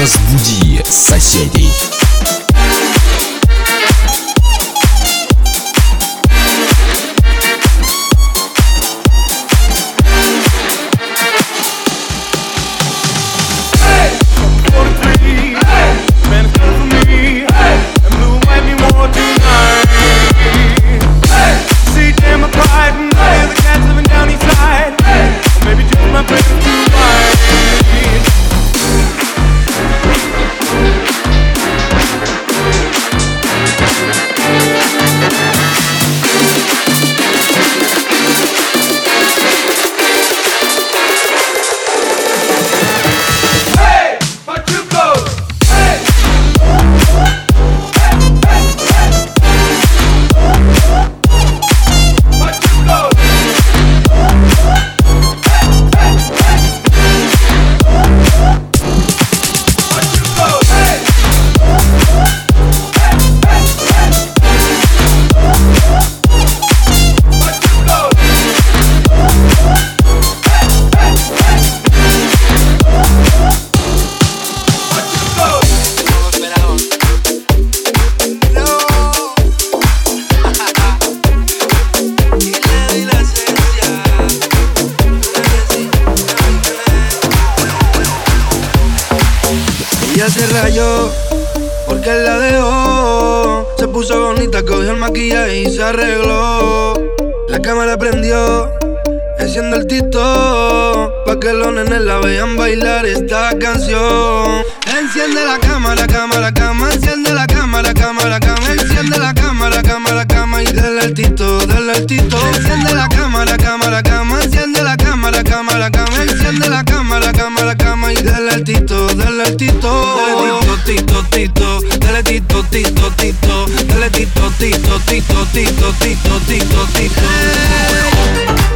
Разбуди соседей. Enciende el tito. Pa' que los nenes la vean bailar esta canción. Enciende la cámara, cámara, cama. Enciende la cámara, cámara, cama. Enciende la cámara, cámara, cama. Y dale al tito, dale al. Enciende la cámara, cámara, cama. Enciende la cámara, cámara, cama. Enciende la cámara, cámara, cama. Y dale al tito, dale al tito. Tito, tito, tito. Tito, tito, tito, tito, tito, tito, tito, tito, tito.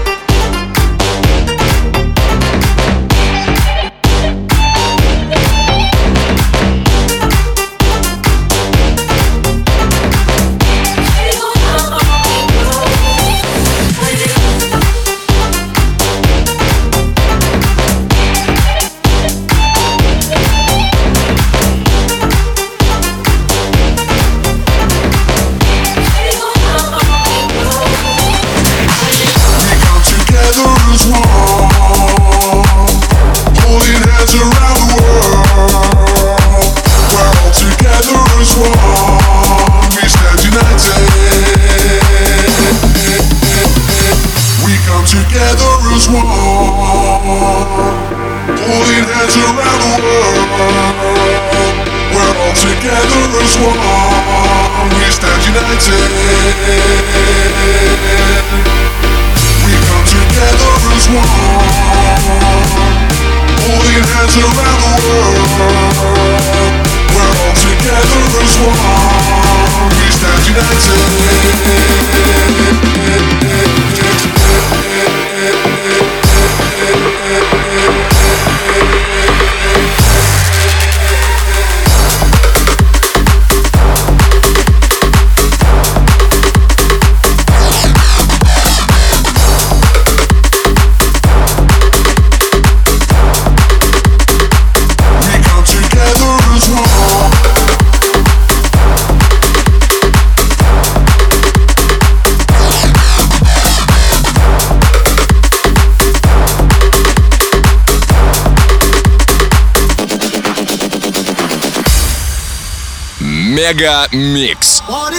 Мега Микс. What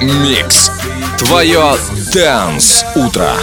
Микс. Твое Дэнс Утро.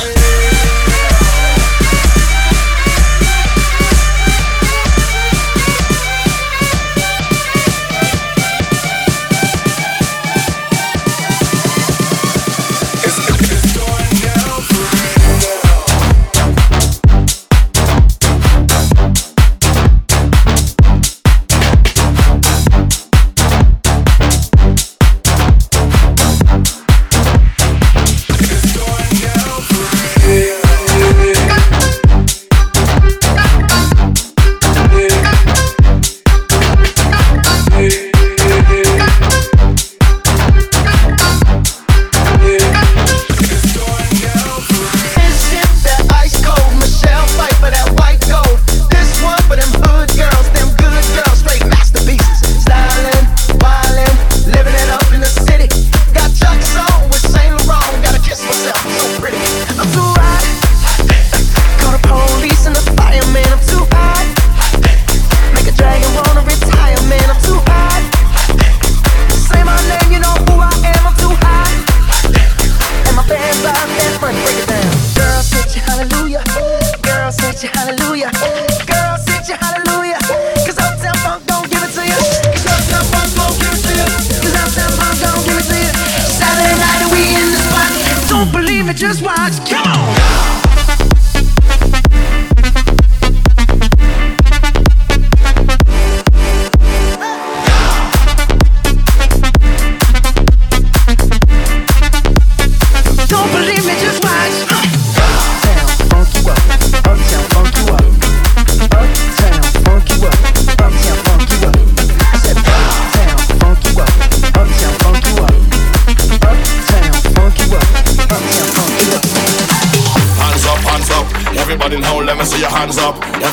just watch. Come on.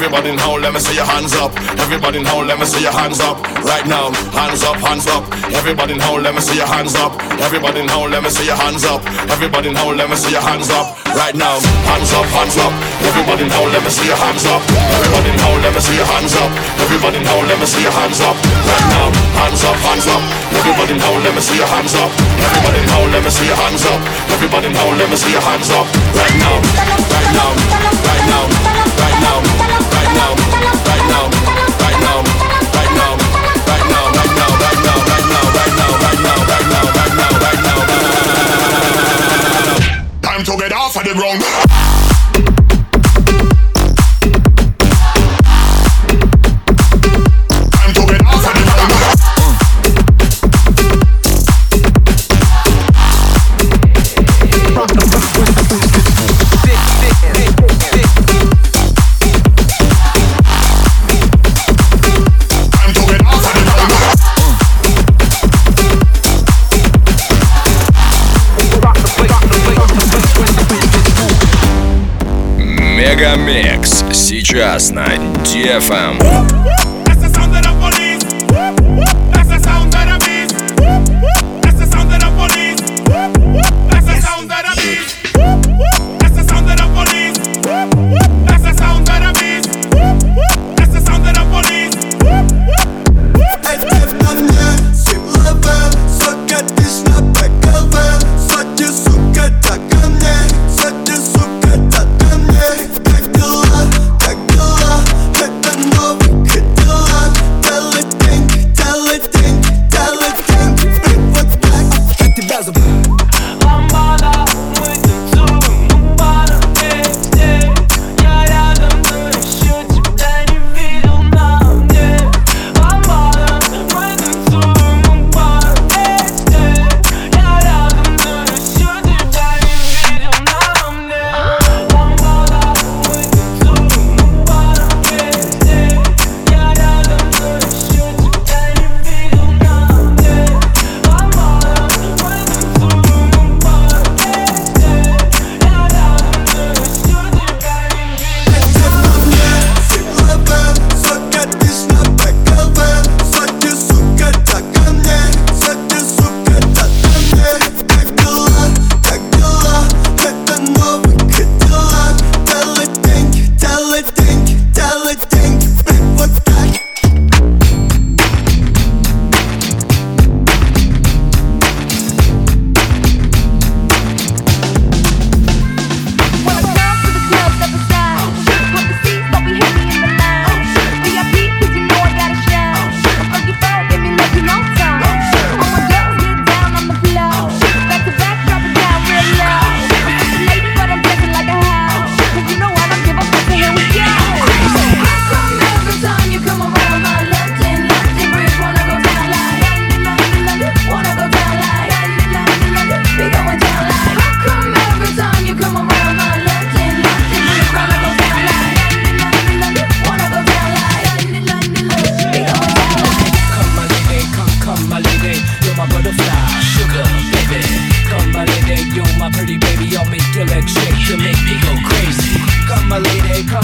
Everybody now, let me see your hands up. Everybody now, let me see your hands up. Everybody now, let me see your hands up. Right now, hands up, hands up. Everybody now, let me see your hands up. Everybody now, let me see your hands up. Everybody now, let me see your hands up. Right now, hands up, hands up. Everybody now, let me see your hands up. Everybody now, let me see your hands up. Everybody now, let me see your hands up. Right now, right now, right now, together for the ground. Красная DFM. Yeah.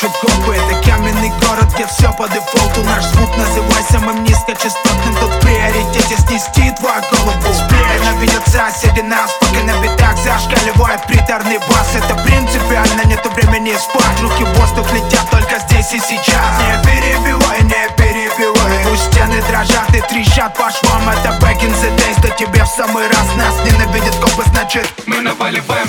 Чукотку Это каменный город, где все по дефолту. Наш звук называй самым низкочастотным Тут в приоритете снести твою голову Сплей наведется среди нас Пока на битах зашкаливает приторный бас. Это принципиально, нету времени спать. Руки в воздух летят только здесь и сейчас. Не перебивай, не перебивай. Пусть стены дрожат и трещат по швам. Это back in the days, да тебе в самый раз. Нас ненавидит компас, значит мы наваливаем